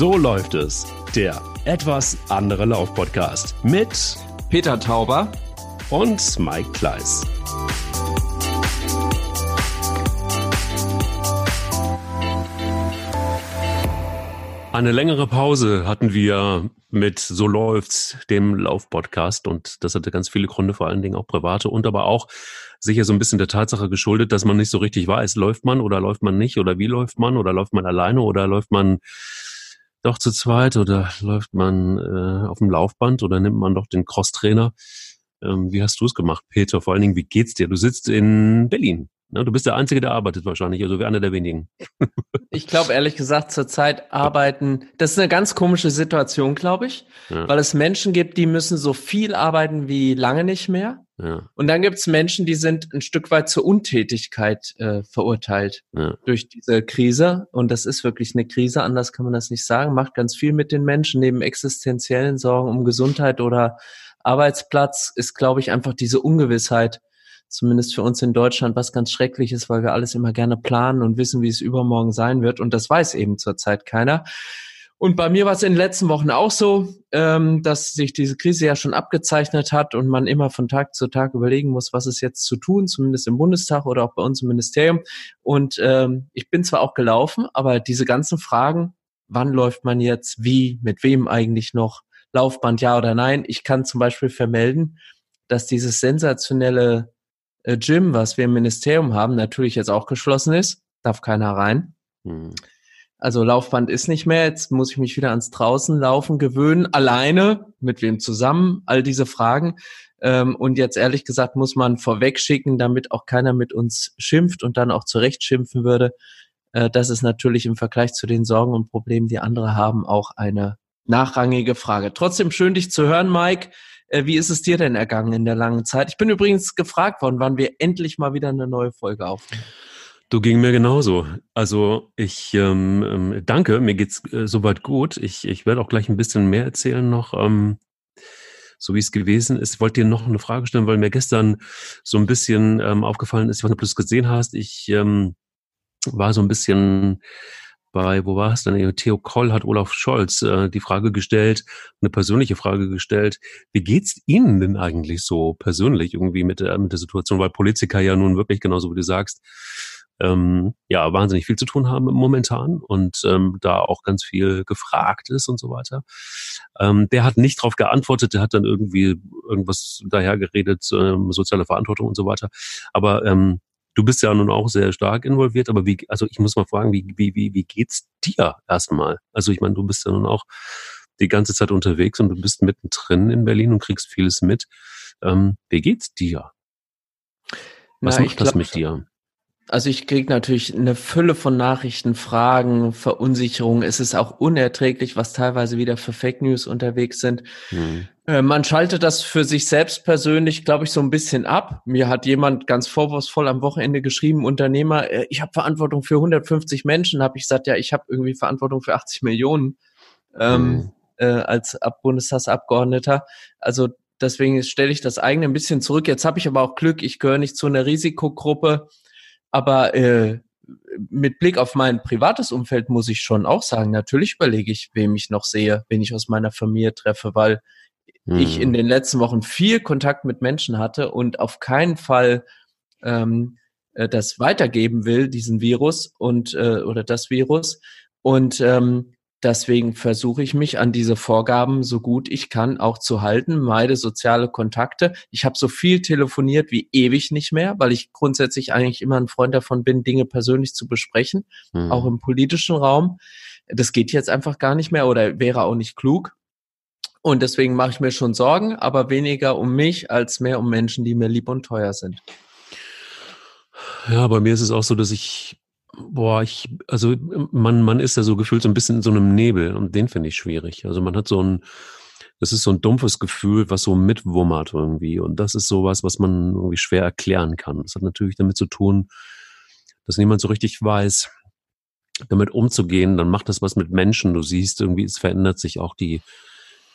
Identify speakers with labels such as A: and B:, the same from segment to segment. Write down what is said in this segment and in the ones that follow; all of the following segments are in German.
A: So läuft es. Der etwas andere Lauf-Podcast mit
B: Peter Tauber
A: und Mike Kleiss. Eine längere Pause hatten wir mit So läuft's, dem Lauf-Podcast. Und das hatte ganz viele Gründe, vor allen Dingen auch private und aber auch sicher so ein bisschen der Tatsache geschuldet, dass man nicht so richtig weiß, läuft man oder läuft man nicht oder wie läuft man oder läuft man alleine oder läuft man doch zu zweit oder läuft man äh, auf dem Laufband oder nimmt man doch den Crosstrainer? Ähm, wie hast du es gemacht, Peter? Vor allen Dingen, wie geht's dir? Du sitzt in Berlin. Ne? Du bist der Einzige, der arbeitet wahrscheinlich, also wie einer der wenigen.
B: ich glaube ehrlich gesagt, zurzeit arbeiten, das ist eine ganz komische Situation, glaube ich, ja. weil es Menschen gibt, die müssen so viel arbeiten wie lange nicht mehr. Ja. Und dann gibt es Menschen, die sind ein Stück weit zur Untätigkeit äh, verurteilt ja. durch diese Krise. Und das ist wirklich eine Krise, anders kann man das nicht sagen. Macht ganz viel mit den Menschen, neben existenziellen Sorgen um Gesundheit oder Arbeitsplatz ist, glaube ich, einfach diese Ungewissheit, zumindest für uns in Deutschland, was ganz schrecklich ist, weil wir alles immer gerne planen und wissen, wie es übermorgen sein wird. Und das weiß eben zurzeit keiner. Und bei mir war es in den letzten Wochen auch so, ähm, dass sich diese Krise ja schon abgezeichnet hat und man immer von Tag zu Tag überlegen muss, was ist jetzt zu tun, zumindest im Bundestag oder auch bei uns im Ministerium. Und ähm, ich bin zwar auch gelaufen, aber diese ganzen Fragen, wann läuft man jetzt, wie, mit wem eigentlich noch, Laufband ja oder nein. Ich kann zum Beispiel vermelden, dass dieses sensationelle Gym, was wir im Ministerium haben, natürlich jetzt auch geschlossen ist. Darf keiner rein. Hm. Also Laufband ist nicht mehr. Jetzt muss ich mich wieder ans Draußenlaufen gewöhnen. Alleine, mit wem zusammen, all diese Fragen. Ähm, und jetzt ehrlich gesagt muss man vorweg schicken, damit auch keiner mit uns schimpft und dann auch zurecht schimpfen würde. Äh, das ist natürlich im Vergleich zu den Sorgen und Problemen, die andere haben, auch eine nachrangige Frage. Trotzdem schön, dich zu hören, Mike. Äh, wie ist es dir denn ergangen in der langen Zeit? Ich bin übrigens gefragt worden, wann wir endlich mal wieder eine neue Folge aufnehmen.
A: Du ging mir genauso. Also ich ähm, ähm, danke, mir geht's äh, soweit gut. Ich, ich werde auch gleich ein bisschen mehr erzählen noch, ähm, so wie es gewesen ist. Ich wollte dir noch eine Frage stellen, weil mir gestern so ein bisschen ähm, aufgefallen ist, ich weiß nicht, ob du es gesehen hast. Ich ähm, war so ein bisschen bei, wo war es denn? Theo Koll hat Olaf Scholz äh, die Frage gestellt, eine persönliche Frage gestellt, wie geht's Ihnen denn eigentlich so persönlich irgendwie mit der, mit der Situation, weil Politiker ja nun wirklich, genauso wie du sagst, ähm, ja, wahnsinnig viel zu tun haben momentan und ähm, da auch ganz viel gefragt ist und so weiter. Ähm, der hat nicht darauf geantwortet, der hat dann irgendwie irgendwas dahergeredet, ähm, soziale Verantwortung und so weiter. Aber ähm, Du bist ja nun auch sehr stark involviert, aber wie, also ich muss mal fragen, wie, wie, wie, wie geht's dir erstmal? Also ich meine, du bist ja nun auch die ganze Zeit unterwegs und du bist mittendrin in Berlin und kriegst vieles mit. Ähm, wie geht's dir? Was Na, macht das mit dir?
B: Also ich kriege natürlich eine Fülle von Nachrichten, Fragen, Verunsicherungen. Es ist auch unerträglich, was teilweise wieder für Fake News unterwegs sind. Mhm. Äh, man schaltet das für sich selbst persönlich, glaube ich, so ein bisschen ab. Mir hat jemand ganz vorwurfsvoll am Wochenende geschrieben, Unternehmer, äh, ich habe Verantwortung für 150 Menschen. Habe ich gesagt, ja, ich habe irgendwie Verantwortung für 80 Millionen ähm, mhm. äh, als Ab Bundestagsabgeordneter. Also deswegen stelle ich das eigene ein bisschen zurück. Jetzt habe ich aber auch Glück, ich gehöre nicht zu einer Risikogruppe aber äh, mit Blick auf mein privates Umfeld muss ich schon auch sagen, natürlich überlege ich, wem ich noch sehe, wen ich aus meiner Familie treffe, weil hm. ich in hm. den letzten Wochen viel Kontakt mit Menschen hatte und auf keinen Fall ähm, äh, das weitergeben will, diesen Virus und äh, oder das Virus. Und ähm, Deswegen versuche ich mich an diese Vorgaben so gut ich kann auch zu halten, meide soziale Kontakte. Ich habe so viel telefoniert wie ewig nicht mehr, weil ich grundsätzlich eigentlich immer ein Freund davon bin, Dinge persönlich zu besprechen, mhm. auch im politischen Raum. Das geht jetzt einfach gar nicht mehr oder wäre auch nicht klug. Und deswegen mache ich mir schon Sorgen, aber weniger um mich als mehr um Menschen, die mir lieb und teuer sind.
A: Ja, bei mir ist es auch so, dass ich Boah, ich, also man, man ist ja so gefühlt so ein bisschen in so einem Nebel und den finde ich schwierig. Also man hat so ein, das ist so ein dumpfes Gefühl, was so mitwummert irgendwie. Und das ist sowas, was man irgendwie schwer erklären kann. Das hat natürlich damit zu tun, dass niemand so richtig weiß, damit umzugehen. Dann macht das was mit Menschen. Du siehst irgendwie, es verändert sich auch die,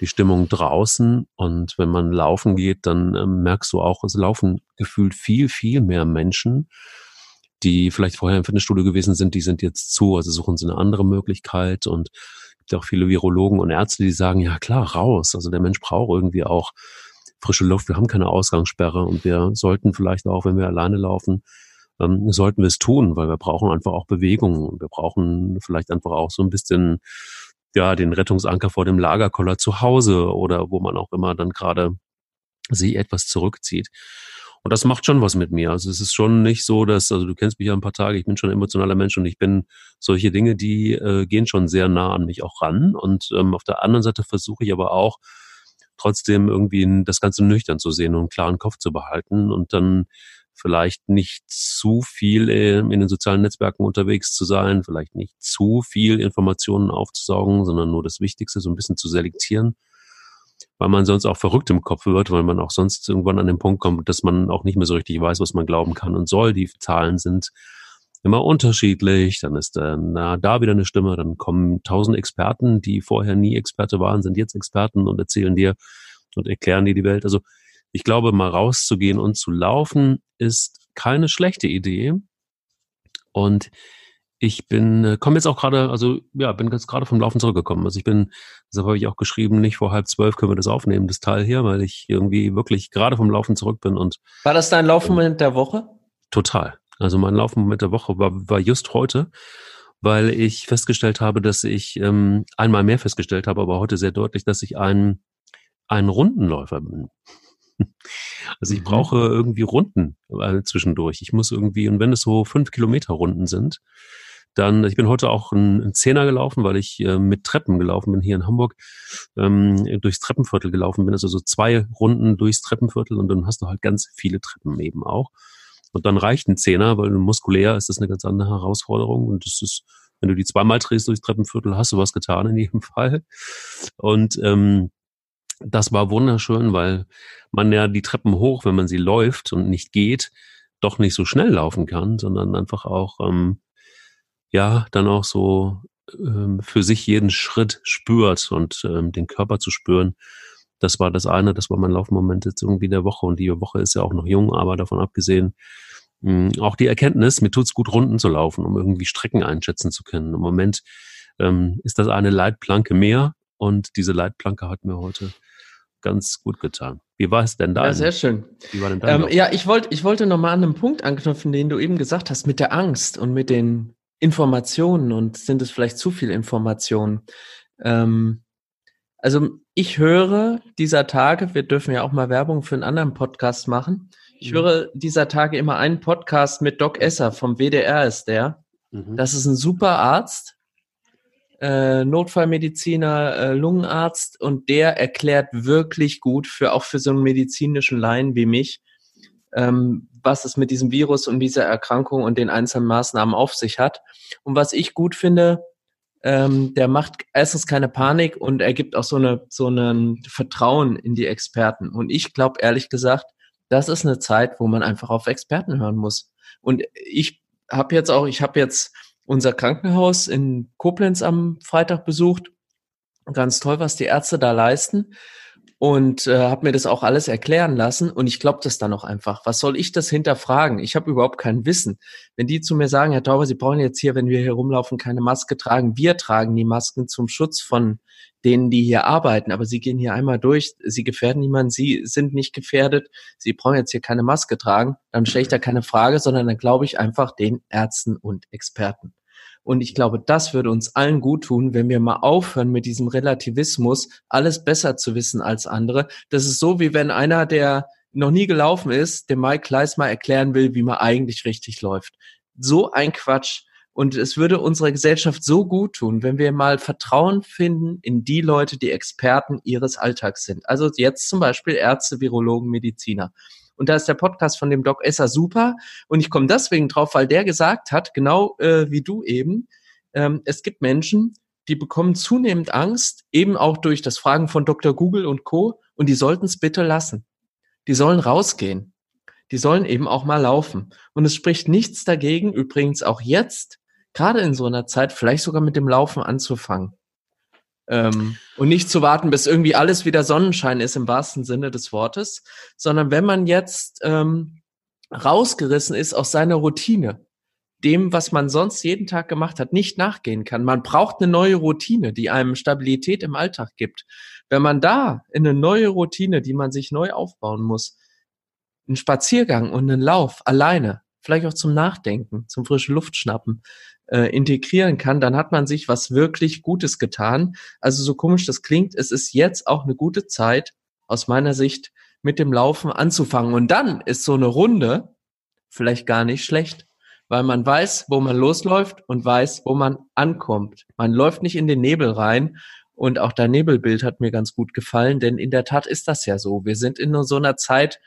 A: die Stimmung draußen. Und wenn man laufen geht, dann äh, merkst du auch, es laufen gefühlt viel, viel mehr Menschen die vielleicht vorher im Fitnessstudio gewesen sind, die sind jetzt zu, also suchen sie eine andere Möglichkeit und gibt auch viele Virologen und Ärzte, die sagen, ja klar, raus. Also der Mensch braucht irgendwie auch frische Luft. Wir haben keine Ausgangssperre und wir sollten vielleicht auch, wenn wir alleine laufen, ähm, sollten wir es tun, weil wir brauchen einfach auch Bewegung und wir brauchen vielleicht einfach auch so ein bisschen ja den Rettungsanker vor dem Lagerkoller zu Hause oder wo man auch immer dann gerade sich etwas zurückzieht. Und das macht schon was mit mir. Also es ist schon nicht so, dass, also du kennst mich ja ein paar Tage, ich bin schon ein emotionaler Mensch und ich bin solche Dinge, die äh, gehen schon sehr nah an mich auch ran. Und ähm, auf der anderen Seite versuche ich aber auch trotzdem irgendwie das Ganze nüchtern zu sehen und einen klaren Kopf zu behalten und dann vielleicht nicht zu viel in den sozialen Netzwerken unterwegs zu sein, vielleicht nicht zu viel Informationen aufzusaugen, sondern nur das Wichtigste so ein bisschen zu selektieren, weil man sonst auch verrückt im Kopf wird, weil man auch sonst irgendwann an den Punkt kommt, dass man auch nicht mehr so richtig weiß, was man glauben kann und soll. Die Zahlen sind immer unterschiedlich, dann ist äh, da wieder eine Stimme, dann kommen tausend Experten, die vorher nie Experte waren, sind jetzt Experten und erzählen dir und erklären dir die Welt. Also ich glaube, mal rauszugehen und zu laufen ist keine schlechte Idee. Und ich bin, äh, komme jetzt auch gerade, also ja, bin jetzt gerade vom Laufen zurückgekommen. Also ich bin, deshalb habe ich auch geschrieben, nicht vor halb zwölf können wir das aufnehmen, das Teil hier, weil ich irgendwie wirklich gerade vom Laufen zurück bin und.
B: War das dein Laufmoment der Woche?
A: Total. Also mein Laufmoment der Woche war, war just heute, weil ich festgestellt habe, dass ich ähm, einmal mehr festgestellt habe, aber heute sehr deutlich, dass ich ein, ein Rundenläufer bin. Also ich mhm. brauche irgendwie Runden äh, zwischendurch. Ich muss irgendwie, und wenn es so fünf Kilometer Runden sind, dann, ich bin heute auch ein, Zehner gelaufen, weil ich äh, mit Treppen gelaufen bin hier in Hamburg, ähm, durchs Treppenviertel gelaufen bin, also so zwei Runden durchs Treppenviertel und dann hast du halt ganz viele Treppen eben auch. Und dann reicht ein Zehner, weil muskulär ist das eine ganz andere Herausforderung und das ist, wenn du die zweimal drehst durchs Treppenviertel, hast du was getan in jedem Fall. Und ähm, das war wunderschön, weil man ja die Treppen hoch, wenn man sie läuft und nicht geht, doch nicht so schnell laufen kann, sondern einfach auch, ähm, ja, dann auch so ähm, für sich jeden Schritt spürt und ähm, den Körper zu spüren. Das war das eine, das war mein Laufmoment jetzt irgendwie der Woche und die Woche ist ja auch noch jung, aber davon abgesehen, mh, hm, auch die Erkenntnis, mir tut's gut, Runden zu laufen, um irgendwie Strecken einschätzen zu können. Im Moment ähm, ist das eine Leitplanke mehr und diese Leitplanke hat mir heute ganz gut getan. Wie war es denn da?
B: Ja, sehr schön. Wie war denn da? Ähm, ja, ich wollte, ich wollte nochmal an einem Punkt anknüpfen, den du eben gesagt hast, mit der Angst und mit den Informationen und sind es vielleicht zu viel Informationen? Ähm, also ich höre dieser Tage, wir dürfen ja auch mal Werbung für einen anderen Podcast machen. Ich mhm. höre dieser Tage immer einen Podcast mit Doc Esser vom WDR ist der. Mhm. Das ist ein super Arzt, äh, Notfallmediziner, äh, Lungenarzt und der erklärt wirklich gut für auch für so einen medizinischen Laien wie mich, ähm, was es mit diesem Virus und dieser Erkrankung und den einzelnen Maßnahmen auf sich hat. Und was ich gut finde, ähm, der macht erstens keine Panik und er gibt auch so eine so ein Vertrauen in die Experten. Und ich glaube ehrlich gesagt, das ist eine Zeit, wo man einfach auf Experten hören muss. Und ich habe jetzt auch, ich habe jetzt unser Krankenhaus in Koblenz am Freitag besucht. Ganz toll, was die Ärzte da leisten. Und äh, habe mir das auch alles erklären lassen. Und ich glaube das dann auch einfach. Was soll ich das hinterfragen? Ich habe überhaupt kein Wissen. Wenn die zu mir sagen, Herr Tauber, Sie brauchen jetzt hier, wenn wir hier rumlaufen, keine Maske tragen. Wir tragen die Masken zum Schutz von denen, die hier arbeiten. Aber Sie gehen hier einmal durch. Sie gefährden niemanden. Sie sind nicht gefährdet. Sie brauchen jetzt hier keine Maske tragen. Dann stelle ich da keine Frage, sondern dann glaube ich einfach den Ärzten und Experten. Und ich glaube, das würde uns allen gut tun, wenn wir mal aufhören mit diesem Relativismus, alles besser zu wissen als andere. Das ist so, wie wenn einer, der noch nie gelaufen ist, dem Mike Kleiss mal erklären will, wie man eigentlich richtig läuft. So ein Quatsch. Und es würde unserer Gesellschaft so gut tun, wenn wir mal Vertrauen finden in die Leute, die Experten ihres Alltags sind. Also jetzt zum Beispiel Ärzte, Virologen, Mediziner. Und da ist der Podcast von dem Doc Esser super. Und ich komme deswegen drauf, weil der gesagt hat, genau äh, wie du eben, ähm, es gibt Menschen, die bekommen zunehmend Angst, eben auch durch das Fragen von Dr. Google und Co. Und die sollten es bitte lassen. Die sollen rausgehen. Die sollen eben auch mal laufen. Und es spricht nichts dagegen, übrigens auch jetzt, gerade in so einer Zeit, vielleicht sogar mit dem Laufen anzufangen. Ähm, und nicht zu warten, bis irgendwie alles wieder Sonnenschein ist im wahrsten Sinne des Wortes, sondern wenn man jetzt ähm, rausgerissen ist aus seiner Routine, dem, was man sonst jeden Tag gemacht hat, nicht nachgehen kann. Man braucht eine neue Routine, die einem Stabilität im Alltag gibt. Wenn man da in eine neue Routine, die man sich neu aufbauen muss, einen Spaziergang und einen Lauf alleine, vielleicht auch zum Nachdenken, zum frische Luft schnappen, äh, integrieren kann, dann hat man sich was wirklich Gutes getan. Also so komisch das klingt, es ist jetzt auch eine gute Zeit, aus meiner Sicht, mit dem Laufen anzufangen. Und dann ist so eine Runde vielleicht gar nicht schlecht, weil man weiß, wo man losläuft und weiß, wo man ankommt. Man läuft nicht in den Nebel rein. Und auch dein Nebelbild hat mir ganz gut gefallen, denn in der Tat ist das ja so. Wir sind in so einer Zeit,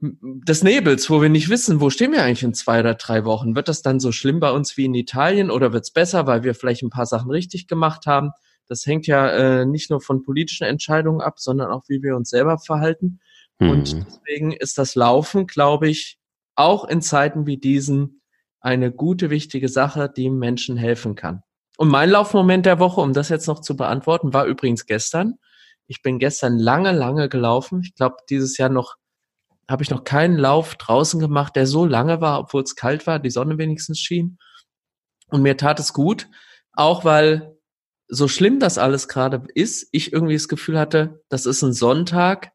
B: des Nebels, wo wir nicht wissen, wo stehen wir eigentlich in zwei oder drei Wochen. Wird das dann so schlimm bei uns wie in Italien oder wird es besser, weil wir vielleicht ein paar Sachen richtig gemacht haben? Das hängt ja äh, nicht nur von politischen Entscheidungen ab, sondern auch, wie wir uns selber verhalten. Mhm. Und deswegen ist das Laufen, glaube ich, auch in Zeiten wie diesen eine gute, wichtige Sache, die Menschen helfen kann. Und mein Laufmoment der Woche, um das jetzt noch zu beantworten, war übrigens gestern. Ich bin gestern lange, lange gelaufen. Ich glaube, dieses Jahr noch habe ich noch keinen Lauf draußen gemacht, der so lange war, obwohl es kalt war, die Sonne wenigstens schien. Und mir tat es gut, auch weil so schlimm das alles gerade ist, ich irgendwie das Gefühl hatte, das ist ein Sonntag,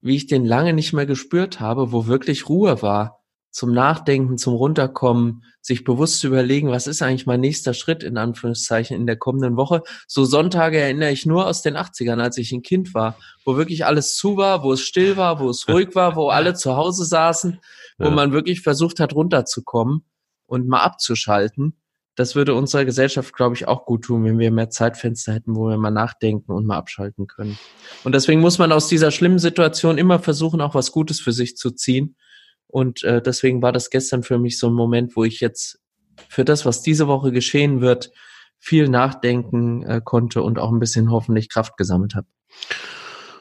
B: wie ich den lange nicht mehr gespürt habe, wo wirklich Ruhe war zum Nachdenken, zum Runterkommen, sich bewusst zu überlegen, was ist eigentlich mein nächster Schritt in Anführungszeichen in der kommenden Woche. So Sonntage erinnere ich nur aus den 80ern, als ich ein Kind war, wo wirklich alles zu war, wo es still war, wo es ruhig war, wo alle zu Hause saßen, wo ja. man wirklich versucht hat, runterzukommen und mal abzuschalten. Das würde unserer Gesellschaft, glaube ich, auch gut tun, wenn wir mehr Zeitfenster hätten, wo wir mal nachdenken und mal abschalten können. Und deswegen muss man aus dieser schlimmen Situation immer versuchen, auch was Gutes für sich zu ziehen und äh, deswegen war das gestern für mich so ein Moment, wo ich jetzt für das, was diese Woche geschehen wird, viel nachdenken äh, konnte und auch ein bisschen hoffentlich Kraft gesammelt habe.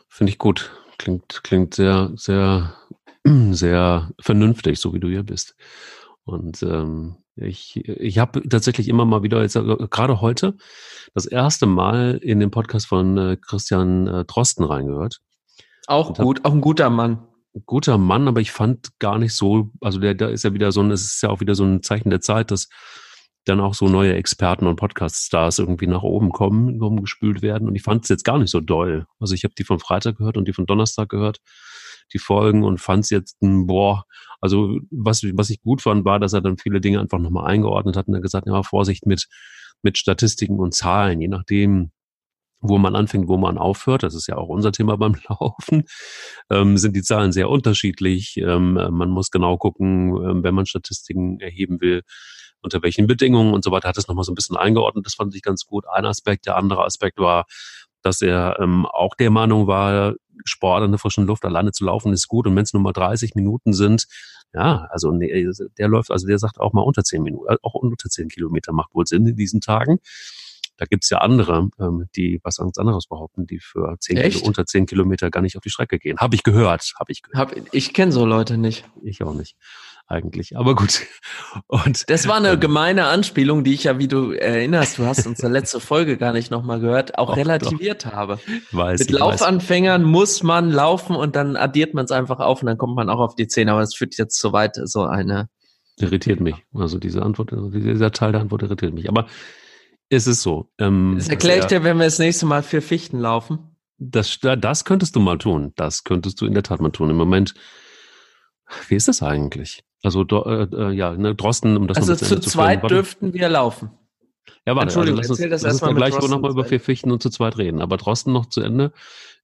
A: Finde ich gut. Klingt, klingt sehr, sehr, sehr vernünftig, so wie du hier bist. Und ähm, ich, ich habe tatsächlich immer mal wieder, jetzt äh, gerade heute, das erste Mal in den Podcast von äh, Christian äh, Drosten reingehört.
B: Auch gut, hab, auch ein guter Mann
A: guter Mann, aber ich fand gar nicht so, also der, da ist ja wieder so ein, es ist ja auch wieder so ein Zeichen der Zeit, dass dann auch so neue Experten und Podcast-Stars irgendwie nach oben kommen, rumgespült werden. Und ich fand es jetzt gar nicht so doll. Also ich habe die von Freitag gehört und die von Donnerstag gehört, die Folgen, und fand es jetzt, boah, also was, was ich gut fand, war, dass er dann viele Dinge einfach nochmal eingeordnet hat und er gesagt, ja, Vorsicht mit, mit Statistiken und Zahlen, je nachdem, wo man anfängt, wo man aufhört, das ist ja auch unser Thema beim Laufen, ähm, sind die Zahlen sehr unterschiedlich. Ähm, man muss genau gucken, ähm, wenn man Statistiken erheben will, unter welchen Bedingungen und so weiter, hat es nochmal so ein bisschen eingeordnet. Das fand ich ganz gut. Ein Aspekt, der andere Aspekt war, dass er ähm, auch der Meinung war, Sport in der frischen Luft alleine zu laufen ist gut. Und wenn es nur mal 30 Minuten sind, ja, also nee, der läuft, also der sagt auch mal unter 10 Minuten, auch unter 10 Kilometer macht wohl Sinn in diesen Tagen. Da gibt's ja andere, ähm, die was ganz anderes behaupten, die für zehn Kilo, unter zehn Kilometer gar nicht auf die Strecke gehen. Habe ich gehört, habe ich gehört.
B: Hab, ich kenne so Leute nicht.
A: Ich auch nicht eigentlich. Aber gut.
B: Und das war eine ähm, gemeine Anspielung, die ich ja, wie du erinnerst, du hast unsere letzte Folge gar nicht nochmal gehört, auch doch, relativiert doch. habe. Weiß, Mit Laufanfängern weiß. muss man laufen und dann addiert man es einfach auf und dann kommt man auch auf die zehn. Aber es führt jetzt so weit, so eine.
A: Irritiert mich. Also diese Antwort, dieser Teil der Antwort irritiert mich. Aber ist es so.
B: Ähm, das erkläre ich dir, wenn wir das nächste Mal für Fichten laufen.
A: Das, das könntest du mal tun. Das könntest du in der Tat mal tun. Im Moment, wie ist das eigentlich? Also, äh, äh, ja, ne, Drosten,
B: um das Also zu, zu zweit führen, dürften wir laufen.
A: Ja, warte, also lass uns, das lass uns gleich nochmal über vier Fichten und zu zweit reden. Aber Drosten noch zu Ende.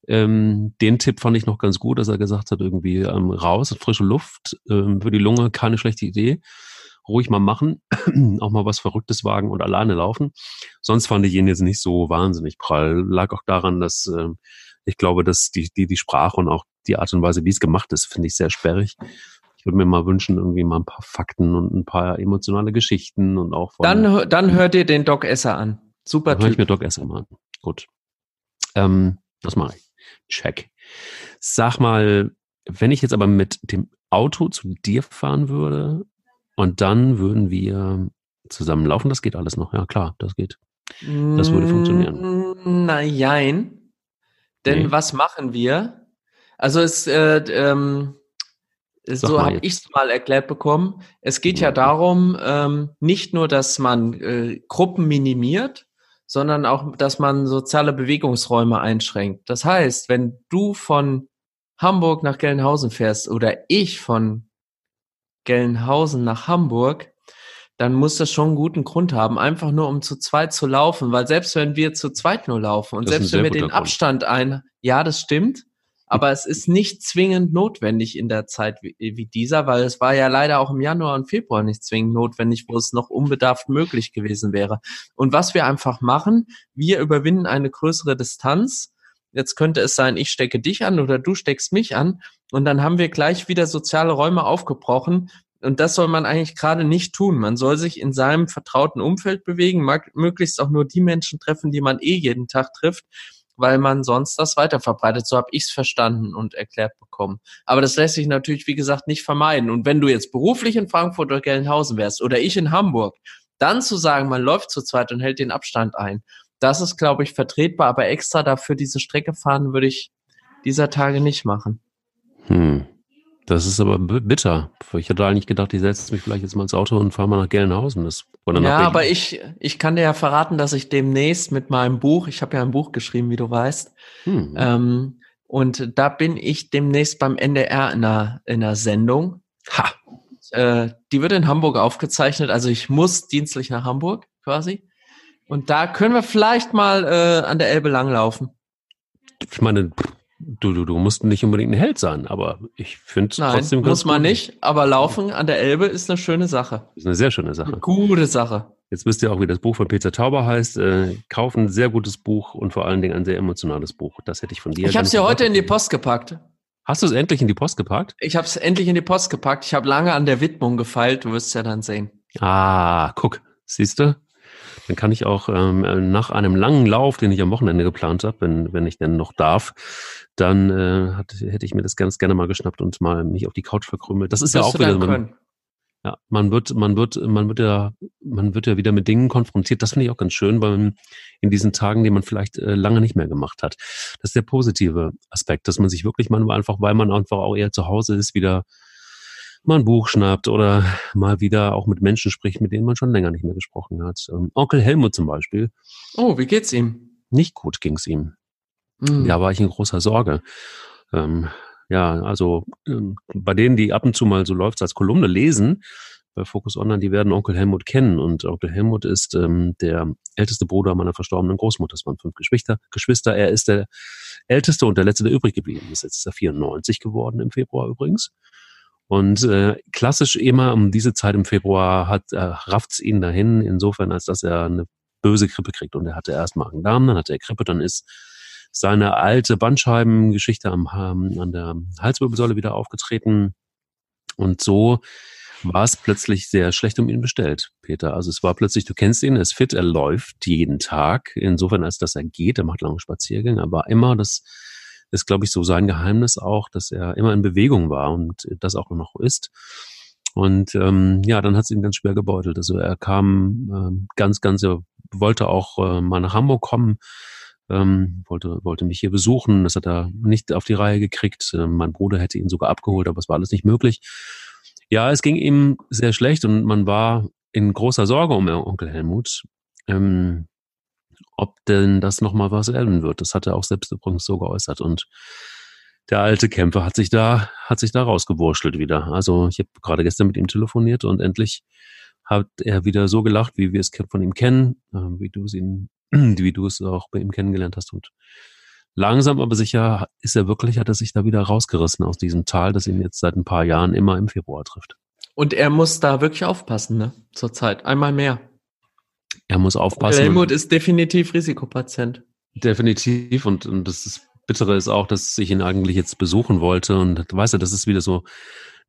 A: Ähm, den Tipp fand ich noch ganz gut, dass er gesagt hat, irgendwie ähm, raus, frische Luft, ähm, für die Lunge keine schlechte Idee ruhig mal machen, auch mal was Verrücktes wagen und alleine laufen. Sonst fand ich ihn jetzt nicht so wahnsinnig prall. Lag auch daran, dass äh, ich glaube, dass die, die, die Sprache und auch die Art und Weise, wie es gemacht ist, finde ich sehr sperrig. Ich würde mir mal wünschen, irgendwie mal ein paar Fakten und ein paar emotionale Geschichten und auch
B: von, Dann, dann hört ihr den Doc Esser an. Super
A: Typ. Hör ich mir Doc Esser mal an. Gut. Ähm, das mache ich. Check. Sag mal, wenn ich jetzt aber mit dem Auto zu dir fahren würde, und dann würden wir zusammen laufen. Das geht alles noch. Ja, klar, das geht. Das würde funktionieren.
B: Nein. Denn nee. was machen wir? Also es, äh, ähm, so habe ich es mal erklärt bekommen. Es geht ja, ja darum, ähm, nicht nur, dass man äh, Gruppen minimiert, sondern auch, dass man soziale Bewegungsräume einschränkt. Das heißt, wenn du von Hamburg nach Gelnhausen fährst oder ich von Gelnhausen nach Hamburg, dann muss das schon einen guten Grund haben, einfach nur um zu zweit zu laufen, weil selbst wenn wir zu zweit nur laufen und selbst wenn wir den Grund. Abstand ein, ja, das stimmt, aber es ist nicht zwingend notwendig in der Zeit wie, wie, dieser, weil es war ja leider auch im Januar und Februar nicht zwingend notwendig, wo es noch unbedarft möglich gewesen wäre. Und was wir einfach machen, wir überwinden eine größere Distanz. Jetzt könnte es sein, ich stecke dich an oder du steckst mich an und dann haben wir gleich wieder soziale Räume aufgebrochen, und das soll man eigentlich gerade nicht tun. Man soll sich in seinem vertrauten Umfeld bewegen, mag, möglichst auch nur die Menschen treffen, die man eh jeden Tag trifft weil man sonst das weiter verbreitet. So habe ich es verstanden und erklärt bekommen. Aber das lässt sich natürlich, wie gesagt, nicht vermeiden. Und wenn du jetzt beruflich in Frankfurt oder Gelnhausen wärst oder ich in Hamburg, dann zu sagen, man läuft zu zweit und hält den Abstand ein, das ist, glaube ich, vertretbar. Aber extra dafür diese Strecke fahren würde ich dieser Tage nicht machen.
A: Hm. Das ist aber bitter. Ich hatte eigentlich gedacht, ich setze mich vielleicht jetzt mal ins Auto und fahre mal nach Gelnhausen. Das,
B: oder nach ja, Berlin. aber ich, ich kann dir ja verraten, dass ich demnächst mit meinem Buch, ich habe ja ein Buch geschrieben, wie du weißt, hm. ähm, und da bin ich demnächst beim NDR in einer, in einer Sendung. Ha! Äh, die wird in Hamburg aufgezeichnet, also ich muss dienstlich nach Hamburg quasi. Und da können wir vielleicht mal äh, an der Elbe langlaufen.
A: Ich meine, Du, du, du musst nicht unbedingt ein Held sein, aber ich finde trotzdem
B: ganz muss man gut. nicht, aber Laufen an der Elbe ist eine schöne Sache.
A: Ist eine sehr schöne Sache.
B: Eine gute Sache.
A: Jetzt wisst ihr auch, wie das Buch von Peter Tauber heißt. Äh, kaufen, sehr gutes Buch und vor allen Dingen ein sehr emotionales Buch. Das hätte ich von dir.
B: Ich habe es ja heute in die Post gepackt.
A: Hast du es endlich in die Post gepackt?
B: Ich habe es endlich in die Post gepackt. Ich habe lange an der Widmung gefeilt. Du wirst es ja dann sehen.
A: Ah, guck, siehst du? Dann kann ich auch ähm, nach einem langen Lauf, den ich am Wochenende geplant habe, wenn, wenn ich denn noch darf, dann äh, hat, hätte ich mir das ganz gerne mal geschnappt und mal mich auf die Couch verkrümmelt. Das ist Wirst ja auch wieder. Man, ja, man wird, man wird, man wird ja, man wird ja wieder mit Dingen konfrontiert. Das finde ich auch ganz schön, weil in diesen Tagen, die man vielleicht äh, lange nicht mehr gemacht hat. Das ist der positive Aspekt, dass man sich wirklich manchmal einfach, weil man einfach auch eher zu Hause ist, wieder mal ein Buch schnappt oder mal wieder auch mit Menschen spricht, mit denen man schon länger nicht mehr gesprochen hat. Ähm, Onkel Helmut zum Beispiel.
B: Oh, wie geht's ihm?
A: Nicht gut ging's ihm. Mhm. Da war ich in großer Sorge. Ähm, ja, also ähm, bei denen, die ab und zu mal so läuft als Kolumne lesen, bei Focus Online, die werden Onkel Helmut kennen. Und Onkel Helmut ist ähm, der älteste Bruder meiner verstorbenen Großmutter. Es waren fünf Geschwister. Geschwister. Er ist der älteste und der letzte, der übrig geblieben ist. Jetzt ist er 94 geworden im Februar übrigens. Und äh, klassisch immer um diese Zeit im Februar hat äh, rafft's ihn dahin, insofern, als dass er eine böse Grippe kriegt. Und er hatte erst Magen-Darm, dann hatte er Grippe, dann ist seine alte Bandscheibengeschichte am, ähm, an der Halswirbelsäule wieder aufgetreten. Und so war es plötzlich sehr schlecht um ihn bestellt, Peter. Also es war plötzlich, du kennst ihn, er ist fit, er läuft jeden Tag, insofern als dass er geht, er macht lange Spaziergänge, aber immer das ist, glaube ich, so sein Geheimnis auch, dass er immer in Bewegung war und das auch noch ist. Und ähm, ja, dann hat es ihn ganz schwer gebeutelt. Also er kam ähm, ganz, ganz, er wollte auch äh, mal nach Hamburg kommen, ähm, wollte, wollte mich hier besuchen. Das hat er nicht auf die Reihe gekriegt. Äh, mein Bruder hätte ihn sogar abgeholt, aber es war alles nicht möglich. Ja, es ging ihm sehr schlecht und man war in großer Sorge um Onkel Helmut. Ähm, ob denn das nochmal was werden wird. Das hat er auch selbst übrigens so geäußert. Und der alte Kämpfer hat sich da, hat sich da rausgewurschtelt wieder. Also ich habe gerade gestern mit ihm telefoniert und endlich hat er wieder so gelacht, wie wir es von ihm kennen, äh, wie du es ihn, wie du es auch bei ihm kennengelernt hast. Und langsam aber sicher ist er wirklich, hat er sich da wieder rausgerissen aus diesem Tal, das ihn jetzt seit ein paar Jahren immer im Februar trifft.
B: Und er muss da wirklich aufpassen, ne? Zurzeit. Einmal mehr.
A: Er muss aufpassen.
B: Helmut ist definitiv Risikopatient.
A: Definitiv. Und, und das ist, Bittere ist auch, dass ich ihn eigentlich jetzt besuchen wollte. Und weißt du, das ist wieder so,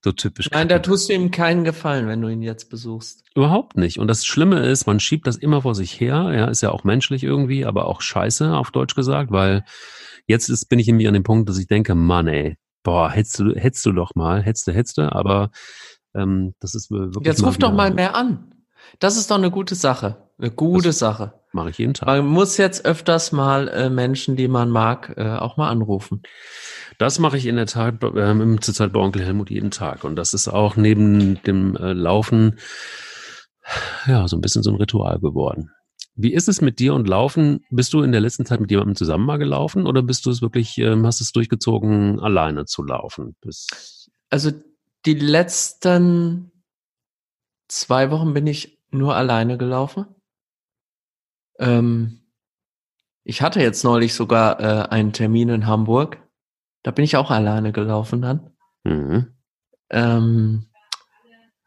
A: so typisch.
B: Nein, da tust du ihm keinen Gefallen, wenn du ihn jetzt besuchst.
A: Überhaupt nicht. Und das Schlimme ist, man schiebt das immer vor sich her. Ja, ist ja auch menschlich irgendwie, aber auch scheiße, auf Deutsch gesagt, weil jetzt ist, bin ich irgendwie an dem Punkt, dass ich denke, Mann, ey, boah, hättest du, hättest du doch mal, hättest du, hättest du, aber ähm, das ist wirklich.
B: Jetzt ruf doch mal mehr an. Das ist doch eine gute Sache. Eine gute das, Sache.
A: mache ich jeden Tag.
B: Man muss jetzt öfters mal äh, Menschen, die man mag, äh, auch mal anrufen.
A: Das mache ich in der Tat äh, zurzeit bei Onkel Helmut jeden Tag. Und das ist auch neben dem äh, Laufen ja so ein bisschen so ein Ritual geworden. Wie ist es mit dir und Laufen? Bist du in der letzten Zeit mit jemandem zusammen mal gelaufen oder bist du es wirklich, ähm, hast es durchgezogen, alleine zu laufen?
B: Bis also die letzten zwei Wochen bin ich nur alleine gelaufen. Ähm, ich hatte jetzt neulich sogar äh, einen Termin in Hamburg. Da bin ich auch alleine gelaufen dann. Mhm. Ähm,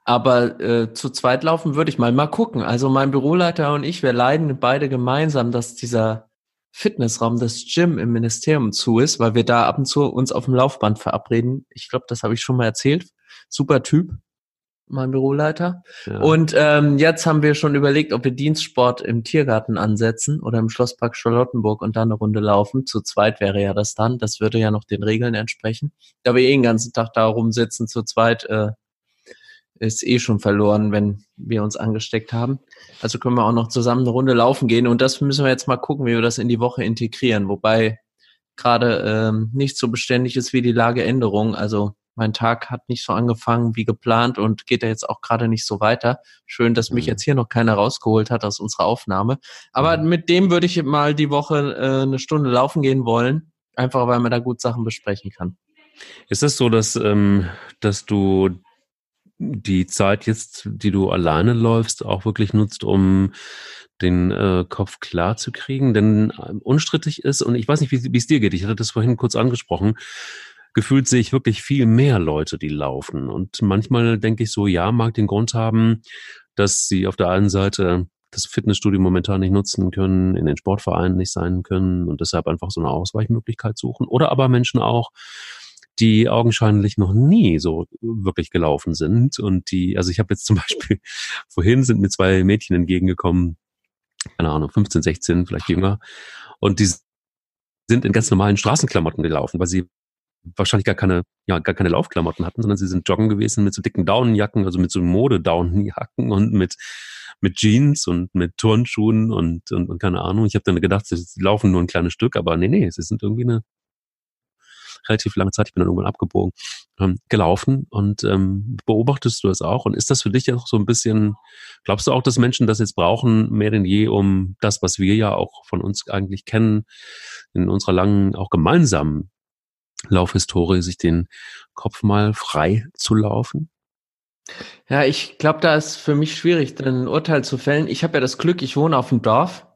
B: aber äh, zu zweit laufen würde ich mal mal gucken. Also mein Büroleiter und ich, wir leiden beide gemeinsam, dass dieser Fitnessraum, das Gym im Ministerium zu ist, weil wir da ab und zu uns auf dem Laufband verabreden. Ich glaube, das habe ich schon mal erzählt. Super Typ, mein Büroleiter. Ja. Und ähm, jetzt haben wir schon überlegt, ob wir Dienstsport im Tiergarten ansetzen oder im Schlosspark Charlottenburg und dann eine Runde laufen. Zu zweit wäre ja das dann. Das würde ja noch den Regeln entsprechen. Da wir eh den ganzen Tag da rumsitzen, zu zweit äh, ist eh schon verloren, wenn wir uns angesteckt haben. Also können wir auch noch zusammen eine Runde laufen gehen und das müssen wir jetzt mal gucken, wie wir das in die Woche integrieren. Wobei gerade ähm, nicht so beständig ist wie die Lageänderung. Also mein Tag hat nicht so angefangen wie geplant und geht ja jetzt auch gerade nicht so weiter. Schön, dass mich mhm. jetzt hier noch keiner rausgeholt hat aus unserer Aufnahme. Aber mhm. mit dem würde ich mal die Woche äh, eine Stunde laufen gehen wollen, einfach weil man da gut Sachen besprechen kann.
A: Ist es so, dass, ähm, dass du die Zeit jetzt, die du alleine läufst, auch wirklich nutzt, um den äh, Kopf klar zu kriegen? Denn äh, unstrittig ist, und ich weiß nicht, wie es dir geht, ich hatte das vorhin kurz angesprochen, gefühlt sehe ich wirklich viel mehr Leute, die laufen. Und manchmal denke ich so, ja, mag den Grund haben, dass sie auf der einen Seite das Fitnessstudio momentan nicht nutzen können, in den Sportvereinen nicht sein können und deshalb einfach so eine Ausweichmöglichkeit suchen. Oder aber Menschen auch, die augenscheinlich noch nie so wirklich gelaufen sind und die, also ich habe jetzt zum Beispiel vorhin sind mir zwei Mädchen entgegengekommen, keine Ahnung, 15, 16, vielleicht jünger, und die sind in ganz normalen Straßenklamotten gelaufen, weil sie wahrscheinlich gar keine, ja, gar keine Laufklamotten hatten, sondern sie sind joggen gewesen mit so dicken Daunenjacken, also mit so Mode-Daunenjacken und mit, mit Jeans und mit Turnschuhen und, und, und keine Ahnung. Ich habe dann gedacht, sie laufen nur ein kleines Stück, aber nee, nee, sie sind irgendwie eine relativ lange Zeit, ich bin dann irgendwann abgebogen, ähm, gelaufen und ähm, beobachtest du das auch? Und ist das für dich auch so ein bisschen, glaubst du auch, dass Menschen das jetzt brauchen, mehr denn je, um das, was wir ja auch von uns eigentlich kennen, in unserer langen, auch gemeinsamen Laufhistorie, sich den Kopf mal frei zu laufen?
B: Ja, ich glaube, da ist für mich schwierig, ein Urteil zu fällen. Ich habe ja das Glück, ich wohne auf dem Dorf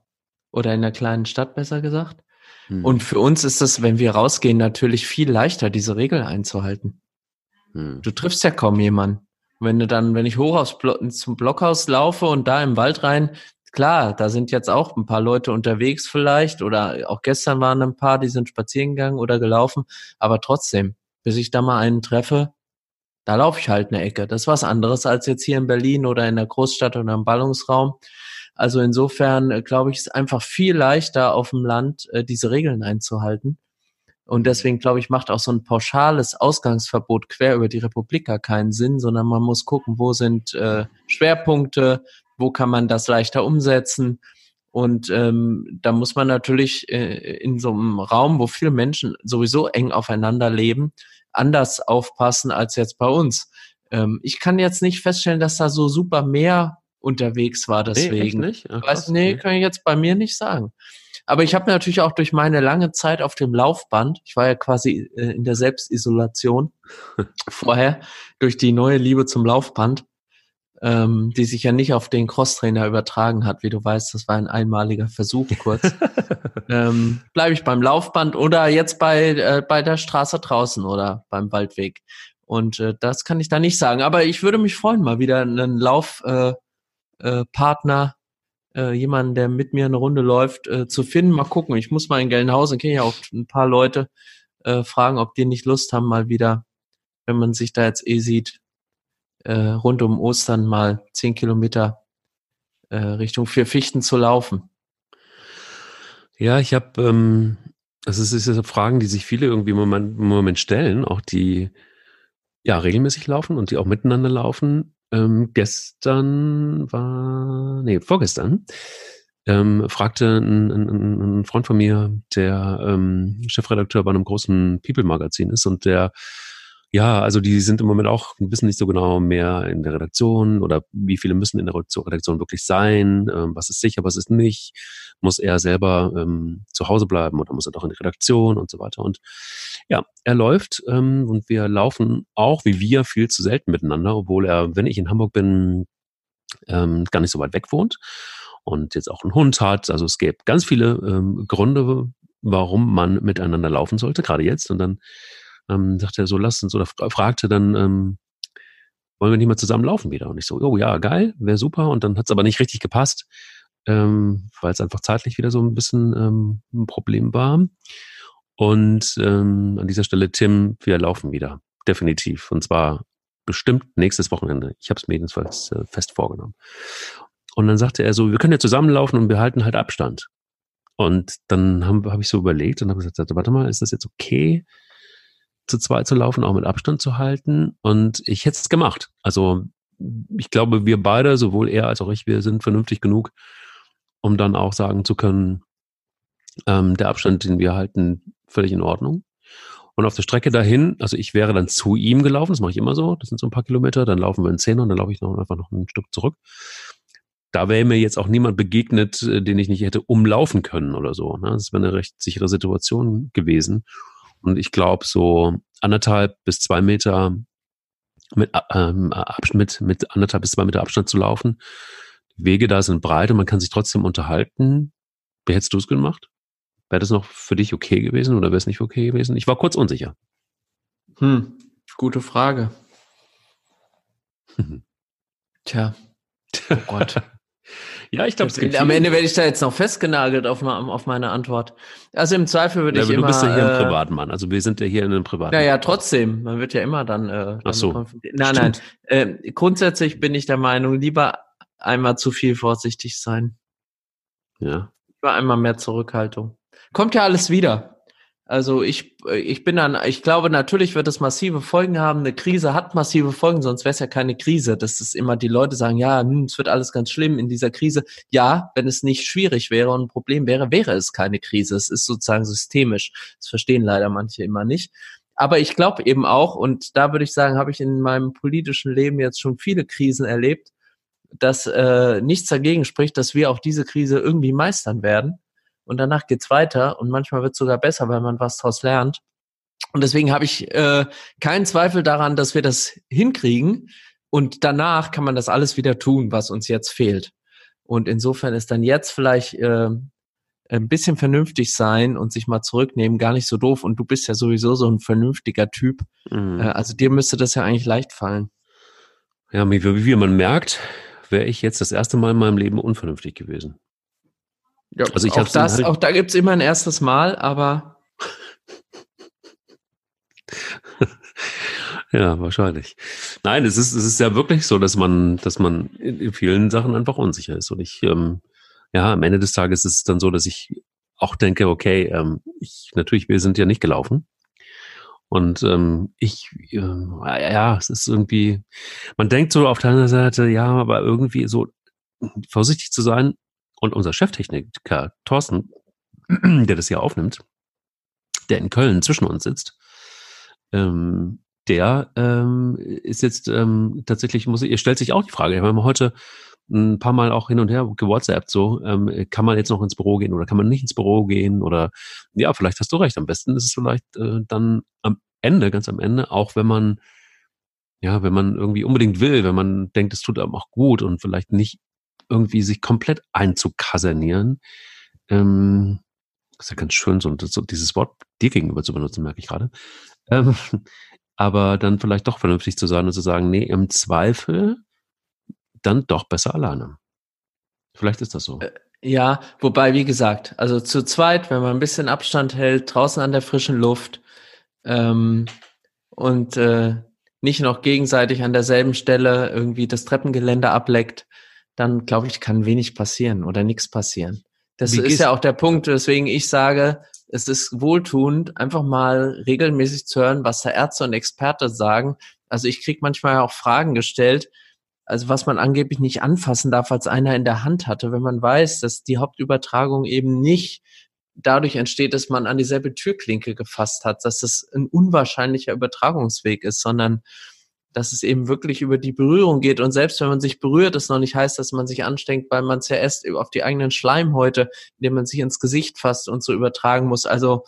B: oder in einer kleinen Stadt, besser gesagt. Hm. Und für uns ist das, wenn wir rausgehen, natürlich viel leichter, diese Regel einzuhalten. Hm. Du triffst ja kaum jemanden. Wenn du dann, wenn ich hoch aufs Blo zum Blockhaus laufe und da im Wald rein, klar, da sind jetzt auch ein paar Leute unterwegs vielleicht oder auch gestern waren ein paar, die sind spazieren gegangen oder gelaufen, aber trotzdem, bis ich da mal einen treffe, da laufe ich halt eine Ecke. Das ist was anderes als jetzt hier in Berlin oder in der Großstadt oder im Ballungsraum. Also insofern äh, glaube ich, ist einfach viel leichter auf dem Land äh, diese Regeln einzuhalten. Und deswegen glaube ich, macht auch so ein pauschales Ausgangsverbot quer über die Republik gar keinen Sinn, sondern man muss gucken, wo sind äh, Schwerpunkte, wo kann man das leichter umsetzen. Und ähm, da muss man natürlich äh, in so einem Raum, wo viele Menschen sowieso eng aufeinander leben, anders aufpassen als jetzt bei uns. Ähm, ich kann jetzt nicht feststellen, dass da so super mehr unterwegs war deswegen. Nee, nicht? Ach, Weiß, nee, kann ich jetzt bei mir nicht sagen. Aber ich habe natürlich auch durch meine lange Zeit auf dem Laufband, ich war ja quasi äh, in der Selbstisolation vorher, durch die neue Liebe zum Laufband, ähm, die sich ja nicht auf den Crosstrainer übertragen hat, wie du weißt, das war ein einmaliger Versuch kurz. ähm, Bleibe ich beim Laufband oder jetzt bei, äh, bei der Straße draußen oder beim Waldweg. Und äh, das kann ich da nicht sagen. Aber ich würde mich freuen, mal wieder einen Lauf. Äh, äh, Partner, äh, jemanden, der mit mir eine Runde läuft, äh, zu finden. Mal gucken. Ich muss mal in Gelnhausen, kenne ja auch ein paar Leute, äh, fragen, ob die nicht Lust haben, mal wieder, wenn man sich da jetzt eh sieht, äh, rund um Ostern mal zehn Kilometer äh, Richtung vier Fichten zu laufen.
A: Ja, ich habe, ähm, also es ist ja Fragen, die sich viele irgendwie im Moment, im Moment stellen, auch die ja regelmäßig laufen und die auch miteinander laufen. Ähm, gestern war, nee, vorgestern ähm, fragte ein, ein, ein, Freund von mir, der ähm, Chefredakteur bei einem großen People-Magazin ist und der ja, also die sind im Moment auch, wissen nicht so genau mehr in der Redaktion oder wie viele müssen in der Redaktion wirklich sein, ähm, was ist sicher, was ist nicht, muss er selber ähm, zu Hause bleiben oder muss er doch in die Redaktion und so weiter. Und ja, er läuft ähm, und wir laufen auch wie wir viel zu selten miteinander, obwohl er, wenn ich in Hamburg bin, ähm, gar nicht so weit weg wohnt und jetzt auch einen Hund hat. Also es gäbe ganz viele ähm, Gründe, warum man miteinander laufen sollte, gerade jetzt. Und dann ähm, sagte er so, lass uns, oder fragte dann, ähm, wollen wir nicht mal zusammen laufen wieder? Und ich so, oh ja, geil, wäre super. Und dann hat es aber nicht richtig gepasst, ähm, weil es einfach zeitlich wieder so ein bisschen ähm, ein Problem war. Und ähm, an dieser Stelle, Tim, wir laufen wieder. Definitiv. Und zwar bestimmt nächstes Wochenende. Ich habe es mir jedenfalls äh, fest vorgenommen. Und dann sagte er so, wir können ja zusammenlaufen und wir halten halt Abstand. Und dann habe hab ich so überlegt und habe gesagt, warte mal, ist das jetzt okay, zu zweit zu laufen, auch mit Abstand zu halten? Und ich hätte es gemacht. Also ich glaube, wir beide, sowohl er als auch ich, wir sind vernünftig genug, um dann auch sagen zu können, ähm, der Abstand, den wir halten, völlig in Ordnung. Und auf der Strecke dahin, also ich wäre dann zu ihm gelaufen, das mache ich immer so, das sind so ein paar Kilometer, dann laufen wir in Zehner und dann laufe ich noch einfach noch ein Stück zurück da wäre mir jetzt auch niemand begegnet, äh, den ich nicht hätte umlaufen können oder so. Ne? Das wäre eine recht sichere Situation gewesen. Und ich glaube, so anderthalb bis zwei Meter mit, ähm, mit, mit anderthalb bis zwei Meter Abstand zu laufen. Die Wege da sind breit und man kann sich trotzdem unterhalten. Wie hättest du es gemacht? Wäre das noch für dich okay gewesen oder wäre es nicht okay gewesen? Ich war kurz unsicher.
B: Hm, gute Frage. Tja. Oh Gott. Ja, ich glaube, am Ende werde ich da jetzt noch festgenagelt auf, auf meine Antwort. Also im Zweifel würde ja, ich
A: aber
B: immer.
A: Du bist ja hier äh, ein Privatmann, also wir sind ja hier in einem Privatmann.
B: Naja, trotzdem, man wird ja immer dann. Äh,
A: Ach so.
B: Nein, Stimmt. nein. Äh, grundsätzlich bin ich der Meinung, lieber einmal zu viel vorsichtig sein.
A: Ja.
B: Lieber einmal mehr Zurückhaltung. Kommt ja alles wieder. Also ich, ich bin dann, ich glaube, natürlich wird es massive Folgen haben. Eine Krise hat massive Folgen, sonst wäre es ja keine Krise. Das ist immer, die Leute sagen, ja, hm, es wird alles ganz schlimm in dieser Krise. Ja, wenn es nicht schwierig wäre und ein Problem wäre, wäre es keine Krise. Es ist sozusagen systemisch. Das verstehen leider manche immer nicht. Aber ich glaube eben auch, und da würde ich sagen, habe ich in meinem politischen Leben jetzt schon viele Krisen erlebt, dass äh, nichts dagegen spricht, dass wir auch diese Krise irgendwie meistern werden und danach geht's weiter und manchmal wird sogar besser, weil man was daraus lernt. Und deswegen habe ich äh, keinen Zweifel daran, dass wir das hinkriegen und danach kann man das alles wieder tun, was uns jetzt fehlt. Und insofern ist dann jetzt vielleicht äh, ein bisschen vernünftig sein und sich mal zurücknehmen gar nicht so doof. Und du bist ja sowieso so ein vernünftiger Typ. Mhm. Äh, also dir müsste das ja eigentlich leicht fallen.
A: Ja, wie, wie man merkt, wäre ich jetzt das erste Mal in meinem Leben unvernünftig gewesen.
B: Ja, also ich auch, das, halt auch da gibt's immer ein erstes Mal, aber.
A: ja, wahrscheinlich. Nein, es ist, es ist ja wirklich so, dass man, dass man in vielen Sachen einfach unsicher ist. Und ich, ähm, ja, am Ende des Tages ist es dann so, dass ich auch denke, okay, ähm, ich, natürlich, wir sind ja nicht gelaufen. Und ähm, ich, äh, ja, es ist irgendwie, man denkt so auf der anderen Seite, ja, aber irgendwie so vorsichtig zu sein, und unser Cheftechniker Thorsten, der das hier aufnimmt, der in Köln zwischen uns sitzt, ähm, der ähm, ist jetzt ähm, tatsächlich, muss ihr stellt sich auch die Frage, wir haben heute ein paar Mal auch hin und her gewhatsappt, so, ähm, kann man jetzt noch ins Büro gehen oder kann man nicht ins Büro gehen oder ja, vielleicht hast du recht, am besten ist es vielleicht äh, dann am Ende, ganz am Ende, auch wenn man ja, wenn man irgendwie unbedingt will, wenn man denkt, es tut einem auch gut und vielleicht nicht irgendwie sich komplett einzukasernieren. Ähm, ist ja ganz schön, so, so dieses Wort dir gegenüber zu benutzen, merke ich gerade. Ähm, aber dann vielleicht doch vernünftig zu sein und zu sagen, nee, im Zweifel dann doch besser alleine. Vielleicht ist das so. Äh,
B: ja, wobei, wie gesagt, also zu zweit, wenn man ein bisschen Abstand hält, draußen an der frischen Luft ähm, und äh, nicht noch gegenseitig an derselben Stelle irgendwie das Treppengelände ableckt, dann glaube ich, kann wenig passieren oder nichts passieren. Das Wie ist ja auch der Punkt, weswegen ich sage, es ist wohltuend, einfach mal regelmäßig zu hören, was der Ärzte und Experte sagen. Also ich kriege manchmal auch Fragen gestellt, also was man angeblich nicht anfassen darf, als einer in der Hand hatte, wenn man weiß, dass die Hauptübertragung eben nicht dadurch entsteht, dass man an dieselbe Türklinke gefasst hat, dass das ein unwahrscheinlicher Übertragungsweg ist, sondern dass es eben wirklich über die Berührung geht. Und selbst wenn man sich berührt, das noch nicht heißt, dass man sich anstrengt, weil man es ja erst auf die eigenen Schleimhäute, indem man sich ins Gesicht fasst und so übertragen muss. Also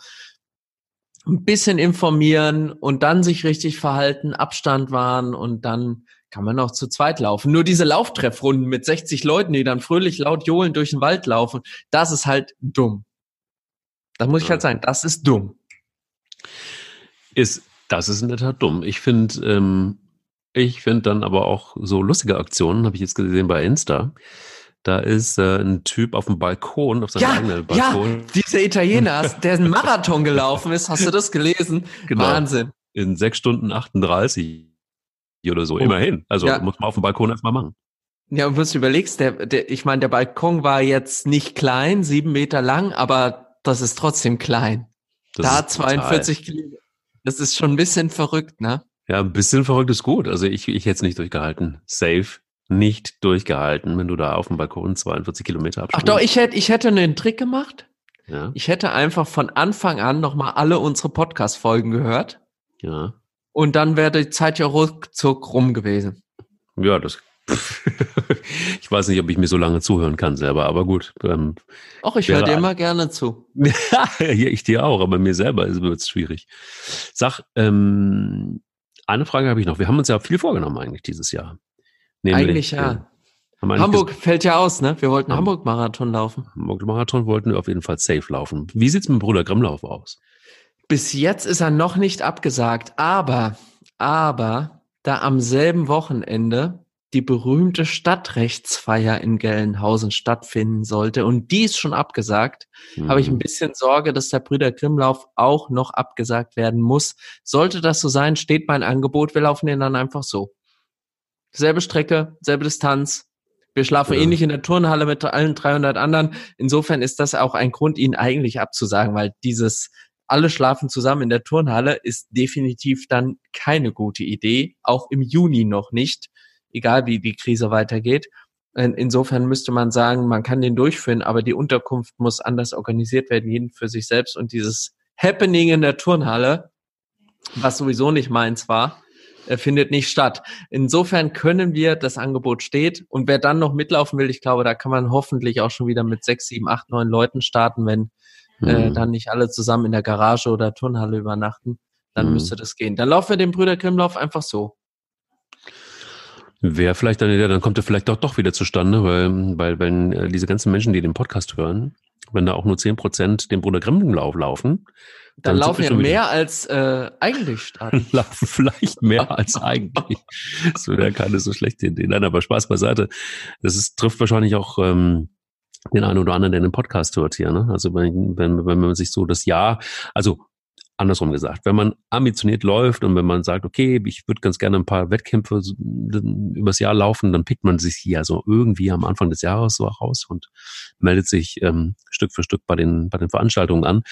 B: ein bisschen informieren und dann sich richtig verhalten, Abstand wahren und dann kann man auch zu zweit laufen. Nur diese Lauftreffrunden mit 60 Leuten, die dann fröhlich laut johlen durch den Wald laufen, das ist halt dumm. Da muss ich halt sagen, das ist dumm.
A: Ist, das ist in der Tat dumm. Ich finde, ähm, ich finde dann aber auch so lustige Aktionen, habe ich jetzt gesehen bei Insta. Da ist äh, ein Typ auf dem Balkon, auf seinem ja, eigenen Balkon.
B: Ja, dieser Italiener, der einen Marathon gelaufen ist. Hast du das gelesen?
A: Genau. Wahnsinn. In sechs Stunden 38 oder so, oh. immerhin. Also ja. muss man auf dem Balkon erstmal machen.
B: Ja, und wenn du überlegst, der, der, ich meine, der Balkon war jetzt nicht klein, sieben Meter lang, aber das ist trotzdem klein. Das da 42 Kilometer. Das ist schon ein bisschen verrückt, ne?
A: Ja, ein bisschen verrückt ist gut. Also ich, ich hätte es nicht durchgehalten. Safe nicht durchgehalten, wenn du da auf dem Balkon 42 Kilometer
B: abspringst. Ach doch, ich hätte, ich hätte einen Trick gemacht. Ja. Ich hätte einfach von Anfang an nochmal alle unsere Podcast-Folgen gehört.
A: Ja.
B: Und dann wäre die Zeit ja ruckzuck rum gewesen.
A: Ja, das. ich weiß nicht, ob ich mir so lange zuhören kann selber, aber gut.
B: Ähm, Ach, ich höre dir immer gerne zu.
A: ja, ich dir auch, aber mir selber wird es schwierig. Sag, ähm, eine Frage habe ich noch. Wir haben uns ja viel vorgenommen eigentlich dieses Jahr.
B: Nämlich, eigentlich ja. Äh, Hamburg fällt ja aus, ne? Wir wollten Hamburg-Marathon laufen.
A: Hamburg-Marathon wollten wir auf jeden Fall safe laufen. Wie sieht's mit dem Bruder Grimmlauf aus?
B: Bis jetzt ist er noch nicht abgesagt, aber, aber, da am selben Wochenende die berühmte Stadtrechtsfeier in Gelnhausen stattfinden sollte und die ist schon abgesagt, mhm. habe ich ein mhm. bisschen Sorge, dass der Brüder Grimmlauf auch noch abgesagt werden muss. Sollte das so sein, steht mein Angebot, wir laufen den dann einfach so. Selbe Strecke, selbe Distanz. Wir schlafen ja. ähnlich in der Turnhalle mit allen 300 anderen. Insofern ist das auch ein Grund, ihn eigentlich abzusagen, weil dieses alle schlafen zusammen in der Turnhalle ist definitiv dann keine gute Idee, auch im Juni noch nicht egal wie die Krise weitergeht. Insofern müsste man sagen, man kann den durchführen, aber die Unterkunft muss anders organisiert werden, jeden für sich selbst. Und dieses Happening in der Turnhalle, was sowieso nicht meins war, äh, findet nicht statt. Insofern können wir, das Angebot steht. Und wer dann noch mitlaufen will, ich glaube, da kann man hoffentlich auch schon wieder mit sechs, sieben, acht, neun Leuten starten, wenn äh, mhm. äh, dann nicht alle zusammen in der Garage oder Turnhalle übernachten. Dann mhm. müsste das gehen. Dann laufen wir den Brüder Grimmlauf einfach so.
A: Wäre vielleicht eine Idee, dann kommt er vielleicht doch, doch wieder zustande, weil, weil wenn äh, diese ganzen Menschen, die den Podcast hören, wenn da auch nur zehn Prozent den Bruder Grimm Lauf laufen,
B: dann, dann laufen ja mehr als äh, eigentlich starten.
A: laufen vielleicht mehr als eigentlich. Das wäre keine so schlechte Idee. Nein, aber Spaß beiseite. Das ist, trifft wahrscheinlich auch ähm, den einen oder anderen, der den Podcast hört hier. Ne? Also wenn, wenn, wenn man sich so das Jahr, also andersrum gesagt, wenn man ambitioniert läuft und wenn man sagt, okay, ich würde ganz gerne ein paar Wettkämpfe übers Jahr laufen, dann pickt man sich ja so irgendwie am Anfang des Jahres so raus und meldet sich ähm, Stück für Stück bei den, bei den Veranstaltungen an.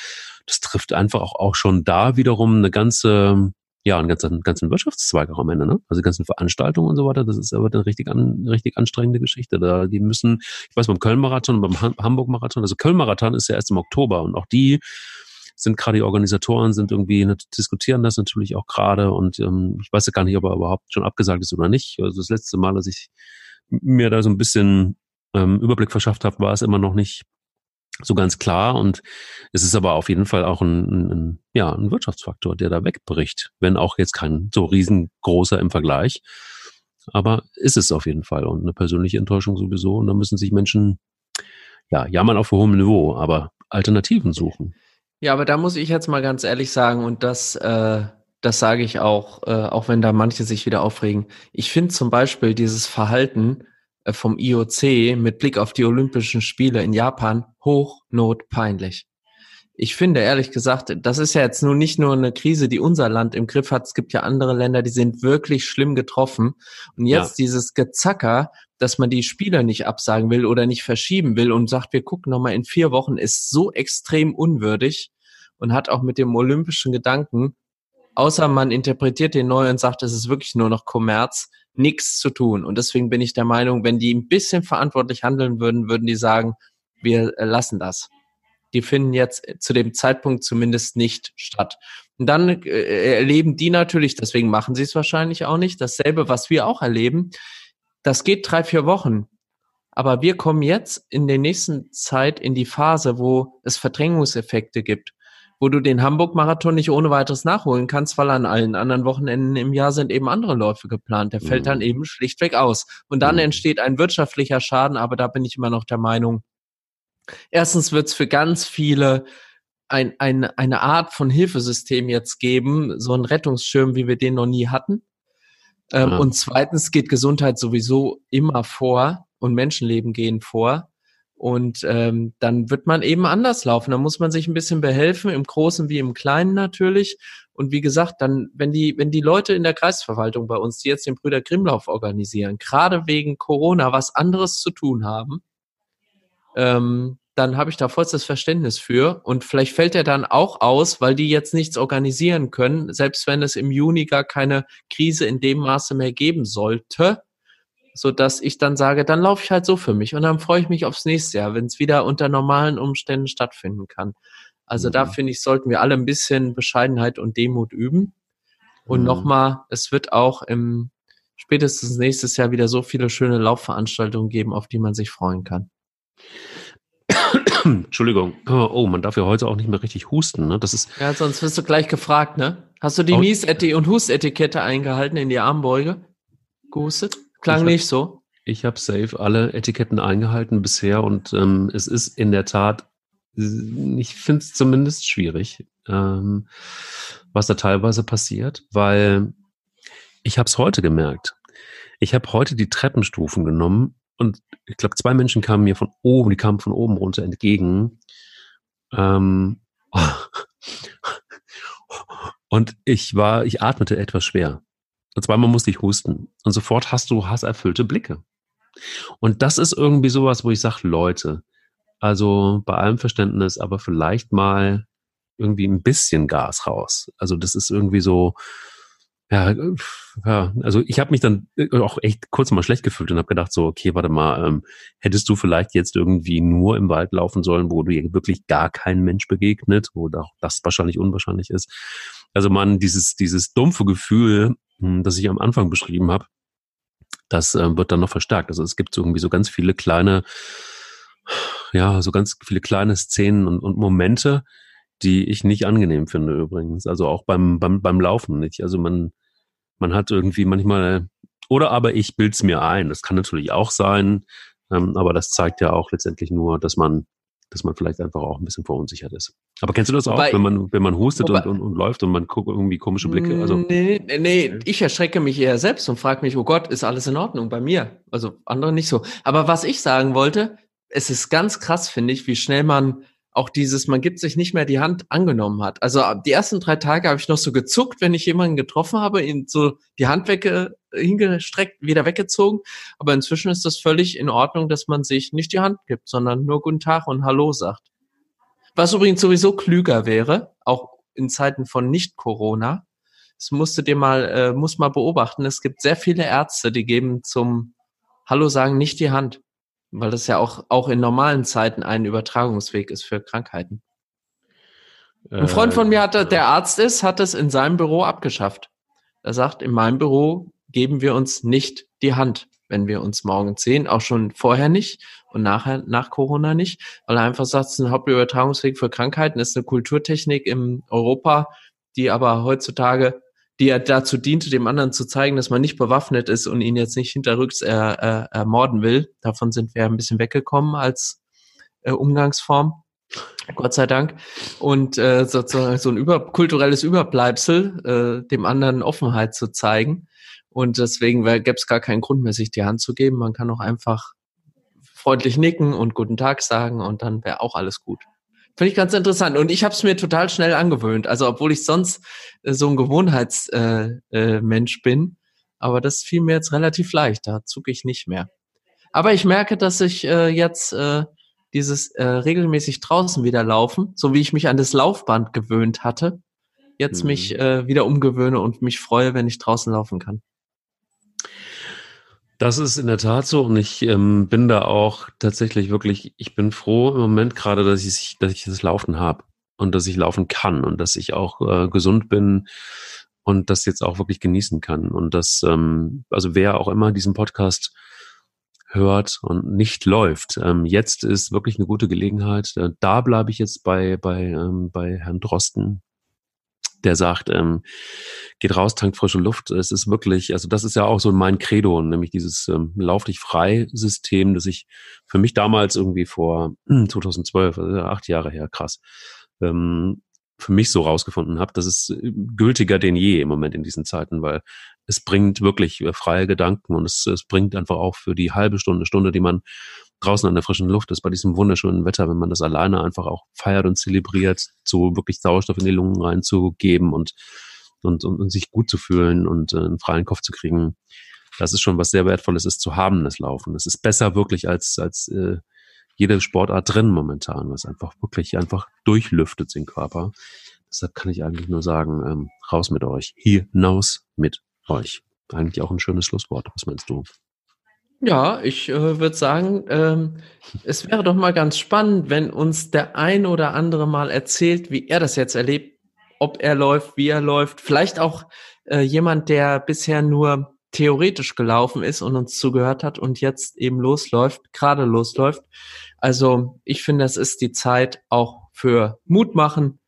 A: Das trifft einfach auch, auch schon da wiederum eine ganze, ja, einen ganzen, ganzen Wirtschaftszweig auch am Ende, ne? Also die ganzen Veranstaltungen und so weiter, das ist aber eine richtig, an, richtig anstrengende Geschichte. Da, die müssen, ich weiß, beim Köln-Marathon, beim Hamburg-Marathon, also Köln-Marathon ist ja erst im Oktober und auch die sind gerade die Organisatoren, sind irgendwie, ne, diskutieren das natürlich auch gerade und ähm, ich weiß ja gar nicht, ob er überhaupt schon abgesagt ist oder nicht. Also das letzte Mal, dass ich mir da so ein bisschen ähm, Überblick verschafft habe, war es immer noch nicht so ganz klar und es ist aber auf jeden Fall auch ein, ein, ja, ein Wirtschaftsfaktor, der da wegbricht, wenn auch jetzt kein so riesengroßer im Vergleich. Aber ist es auf jeden Fall und eine persönliche Enttäuschung sowieso. Und da müssen sich Menschen, ja, jammern auf hohem Niveau, aber Alternativen suchen.
B: Ja, aber da muss ich jetzt mal ganz ehrlich sagen, und das, äh, das sage ich auch, äh, auch wenn da manche sich wieder aufregen. Ich finde zum Beispiel dieses Verhalten äh, vom IOC mit Blick auf die Olympischen Spiele in Japan hochnotpeinlich. Ich finde ehrlich gesagt, das ist ja jetzt nun nicht nur eine Krise, die unser Land im Griff hat. Es gibt ja andere Länder, die sind wirklich schlimm getroffen. Und jetzt ja. dieses Gezacker, dass man die Spieler nicht absagen will oder nicht verschieben will und sagt, wir gucken nochmal in vier Wochen, ist so extrem unwürdig und hat auch mit dem olympischen Gedanken außer man interpretiert den neu und sagt, es ist wirklich nur noch Kommerz, nichts zu tun. Und deswegen bin ich der Meinung, wenn die ein bisschen verantwortlich handeln würden, würden die sagen, wir äh, lassen das. Die finden jetzt zu dem Zeitpunkt zumindest nicht statt. Und dann äh, erleben die natürlich, deswegen machen sie es wahrscheinlich auch nicht, dasselbe, was wir auch erleben. Das geht drei, vier Wochen. Aber wir kommen jetzt in der nächsten Zeit in die Phase, wo es Verdrängungseffekte gibt, wo du den Hamburg-Marathon nicht ohne weiteres nachholen kannst, weil an allen anderen Wochenenden im Jahr sind eben andere Läufe geplant. Der mhm. fällt dann eben schlichtweg aus. Und dann mhm. entsteht ein wirtschaftlicher Schaden, aber da bin ich immer noch der Meinung, erstens wird es für ganz viele ein, ein, eine Art von Hilfesystem jetzt geben, so ein Rettungsschirm, wie wir den noch nie hatten. Ähm, ja. Und zweitens geht Gesundheit sowieso immer vor und Menschenleben gehen vor. Und ähm, dann wird man eben anders laufen. Da muss man sich ein bisschen behelfen, im Großen wie im Kleinen natürlich. Und wie gesagt, dann, wenn die, wenn die Leute in der Kreisverwaltung bei uns, die jetzt den Brüder Grimmlauf organisieren, gerade wegen Corona was anderes zu tun haben, ähm, dann habe ich da vollstes Verständnis für. Und vielleicht fällt er dann auch aus, weil die jetzt nichts organisieren können, selbst wenn es im Juni gar keine Krise in dem Maße mehr geben sollte, so dass ich dann sage, dann laufe ich halt so für mich und dann freue ich mich aufs nächste Jahr, wenn es wieder unter normalen Umständen stattfinden kann. Also mhm. da finde ich, sollten wir alle ein bisschen Bescheidenheit und Demut üben. Und mhm. nochmal, es wird auch im spätestens nächstes Jahr wieder so viele schöne Laufveranstaltungen geben, auf die man sich freuen kann.
A: Entschuldigung. Oh, man darf ja heute auch nicht mehr richtig husten. Ne? Das ist
B: ja, sonst wirst du gleich gefragt, ne? Hast du die Nies- und Hustetikette eingehalten in die Armbeuge? Gehustet? Klang nicht so.
A: Ich habe safe alle Etiketten eingehalten bisher und ähm, es ist in der Tat, ich finde es zumindest schwierig, ähm, was da teilweise passiert, weil ich habe es heute gemerkt. Ich habe heute die Treppenstufen genommen und ich glaube, zwei Menschen kamen mir von oben, die kamen von oben runter entgegen. Ähm, und ich war, ich atmete etwas schwer. Und zweimal musste ich husten. Und sofort hast du hasserfüllte Blicke. Und das ist irgendwie sowas, wo ich sage, Leute, also bei allem Verständnis, aber vielleicht mal irgendwie ein bisschen Gas raus. Also das ist irgendwie so, ja, ja, also ich habe mich dann äh, auch echt kurz mal schlecht gefühlt und habe gedacht so, okay, warte mal, ähm, hättest du vielleicht jetzt irgendwie nur im Wald laufen sollen, wo du wirklich gar kein Mensch begegnet, wo auch das wahrscheinlich unwahrscheinlich ist. Also man, dieses, dieses dumpfe Gefühl, hm, das ich am Anfang beschrieben habe, das äh, wird dann noch verstärkt. Also es gibt irgendwie so ganz viele kleine, ja, so ganz viele kleine Szenen und, und Momente, die ich nicht angenehm finde übrigens. Also auch beim, beim, beim Laufen nicht. Also man, man hat irgendwie manchmal, oder aber ich bild's mir ein. Das kann natürlich auch sein, ähm, aber das zeigt ja auch letztendlich nur, dass man, dass man vielleicht einfach auch ein bisschen verunsichert ist. Aber kennst du das auch, wobei, wenn man, wenn man hustet wobei, und, und, und, läuft und man guckt irgendwie komische Blicke? Also,
B: nee, nee, nee, ich erschrecke mich eher selbst und frage mich, oh Gott, ist alles in Ordnung bei mir? Also andere nicht so. Aber was ich sagen wollte, es ist ganz krass, finde ich, wie schnell man auch dieses, man gibt sich nicht mehr die Hand angenommen hat. Also die ersten drei Tage habe ich noch so gezuckt, wenn ich jemanden getroffen habe, ihn so die Hand wegge hingestreckt, wieder weggezogen. Aber inzwischen ist das völlig in Ordnung, dass man sich nicht die Hand gibt, sondern nur Guten Tag und Hallo sagt. Was übrigens sowieso klüger wäre, auch in Zeiten von Nicht-Corona. Das musst du dir mal, äh, muss mal beobachten. Es gibt sehr viele Ärzte, die geben zum Hallo sagen nicht die Hand weil das ja auch, auch in normalen Zeiten ein Übertragungsweg ist für Krankheiten. Ein Freund von mir hatte, der Arzt ist, hat es in seinem Büro abgeschafft. Er sagt, in meinem Büro geben wir uns nicht die Hand, wenn wir uns morgens sehen, auch schon vorher nicht und nachher, nach Corona nicht, weil er einfach sagt, es ist ein Hauptübertragungsweg für Krankheiten, ist eine Kulturtechnik in Europa, die aber heutzutage die ja dazu diente, dem anderen zu zeigen, dass man nicht bewaffnet ist und ihn jetzt nicht hinterrücks er, er, ermorden will. Davon sind wir ein bisschen weggekommen als äh, Umgangsform. Gott sei Dank. Und äh, sozusagen so ein über, kulturelles Überbleibsel, äh, dem anderen Offenheit zu zeigen. Und deswegen gäbe es gar keinen Grund mehr, sich die Hand zu geben. Man kann auch einfach freundlich nicken und guten Tag sagen und dann wäre auch alles gut. Finde ich ganz interessant. Und ich habe es mir total schnell angewöhnt. Also obwohl ich sonst äh, so ein Gewohnheitsmensch äh, äh, bin. Aber das fiel mir jetzt relativ leicht. Da zucke ich nicht mehr. Aber ich merke, dass ich äh, jetzt äh, dieses äh, regelmäßig draußen wieder laufen, so wie ich mich an das Laufband gewöhnt hatte, jetzt mhm. mich wieder umgewöhne und mich freue, wenn ich draußen laufen kann.
A: Das ist in der Tat so und ich ähm, bin da auch tatsächlich wirklich, ich bin froh im Moment gerade, dass ich, dass ich das Laufen habe und dass ich laufen kann und dass ich auch äh, gesund bin und das jetzt auch wirklich genießen kann. Und das, ähm, also wer auch immer diesen Podcast hört und nicht läuft, ähm, jetzt ist wirklich eine gute Gelegenheit. Äh, da bleibe ich jetzt bei, bei, ähm, bei Herrn Drosten, der sagt, ähm, geht raus, tankt frische Luft. Es ist wirklich, also das ist ja auch so mein Credo, nämlich dieses ähm, Lauf dich frei System, das ich für mich damals irgendwie vor 2012, also acht Jahre her, krass, ähm, für mich so rausgefunden habe, das ist äh, gültiger denn je im Moment in diesen Zeiten, weil es bringt wirklich äh, freie Gedanken und es, es bringt einfach auch für die halbe Stunde, Stunde, die man draußen an der frischen Luft ist, bei diesem wunderschönen Wetter, wenn man das alleine einfach auch feiert und zelebriert, so wirklich Sauerstoff in die Lungen reinzugeben und, und, und, und sich gut zu fühlen und äh, einen freien Kopf zu kriegen. Das ist schon was sehr Wertvolles ist zu haben, das Laufen. Das ist besser wirklich als, als äh, jede Sportart drin momentan, was einfach wirklich einfach durchlüftet den Körper. Deshalb kann ich eigentlich nur sagen, ähm, raus mit euch, hinaus mit euch. Eigentlich auch ein schönes Schlusswort. Was meinst du?
B: Ja, ich äh, würde sagen, ähm, es wäre doch mal ganz spannend, wenn uns der ein oder andere mal erzählt, wie er das jetzt erlebt, ob er läuft, wie er läuft. Vielleicht auch äh, jemand, der bisher nur theoretisch gelaufen ist und uns zugehört hat und jetzt eben losläuft, gerade losläuft. Also ich finde, es ist die Zeit auch für Mut machen,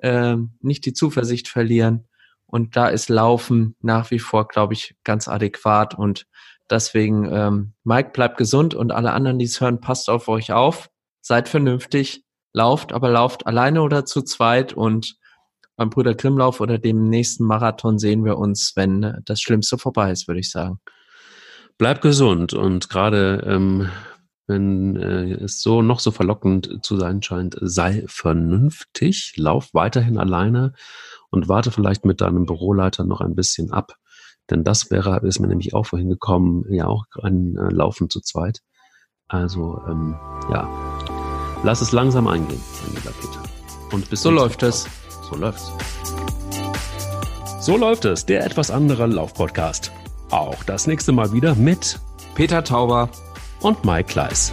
B: äh, nicht die Zuversicht verlieren. Und da ist Laufen nach wie vor, glaube ich, ganz adäquat und Deswegen, ähm, Mike, bleibt gesund und alle anderen, die es hören, passt auf euch auf, seid vernünftig, lauft, aber lauft alleine oder zu zweit. Und beim Brüder Grimmlauf oder dem nächsten Marathon sehen wir uns, wenn das Schlimmste vorbei ist, würde ich sagen.
A: Bleibt gesund. Und gerade ähm, wenn äh, es so noch so verlockend zu sein scheint, sei vernünftig, lauf weiterhin alleine und warte vielleicht mit deinem Büroleiter noch ein bisschen ab, denn das wäre, ist mir nämlich auch vorhin gekommen, ja auch ein äh, Laufen zu zweit. Also ähm, ja, lass es langsam eingehen, mein lieber Peter.
B: Und bis so läuft es.
A: So läuft's. So läuft es, der etwas andere Laufpodcast. Auch das nächste Mal wieder mit
B: Peter Tauber
A: und Mike Kleiss.